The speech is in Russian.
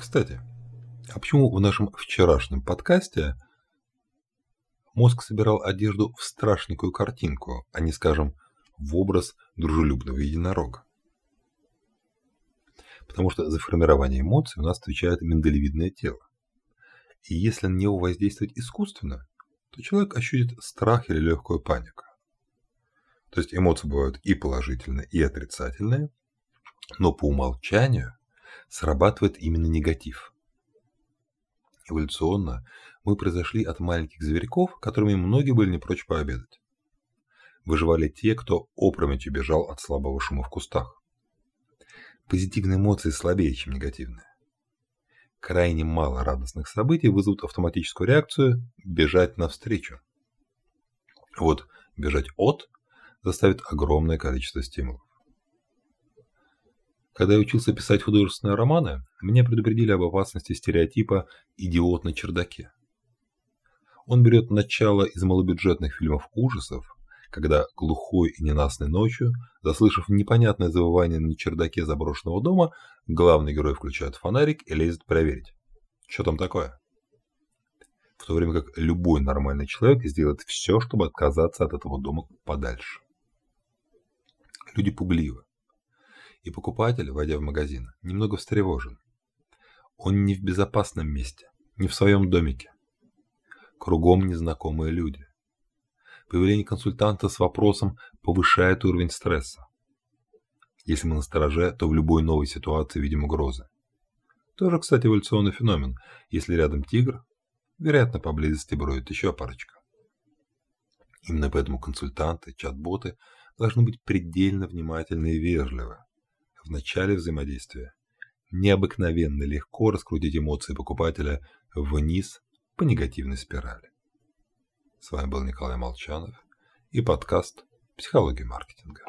Кстати, а почему в нашем вчерашнем подкасте мозг собирал одежду в страшненькую картинку, а не, скажем, в образ дружелюбного единорога? Потому что за формирование эмоций у нас отвечает миндалевидное тело. И если на него воздействовать искусственно, то человек ощутит страх или легкую панику. То есть эмоции бывают и положительные, и отрицательные, но по умолчанию срабатывает именно негатив. Эволюционно мы произошли от маленьких зверьков, которыми многие были не прочь пообедать. Выживали те, кто опрометью бежал от слабого шума в кустах. Позитивные эмоции слабее, чем негативные. Крайне мало радостных событий вызовут автоматическую реакцию «бежать навстречу». Вот бежать от заставит огромное количество стимулов. Когда я учился писать художественные романы, меня предупредили об опасности стереотипа «идиот на чердаке». Он берет начало из малобюджетных фильмов ужасов, когда глухой и ненастной ночью, заслышав непонятное завывание на чердаке заброшенного дома, главный герой включает фонарик и лезет проверить, что там такое. В то время как любой нормальный человек сделает все, чтобы отказаться от этого дома подальше. Люди пугливы и покупатель, войдя в магазин, немного встревожен. Он не в безопасном месте, не в своем домике. Кругом незнакомые люди. Появление консультанта с вопросом повышает уровень стресса. Если мы настороже, то в любой новой ситуации видим угрозы. Тоже, кстати, эволюционный феномен. Если рядом тигр, вероятно, поблизости бродит еще парочка. Именно поэтому консультанты, чат-боты должны быть предельно внимательны и вежливы в начале взаимодействия. Необыкновенно легко раскрутить эмоции покупателя вниз по негативной спирали. С вами был Николай Молчанов и подкаст «Психология маркетинга».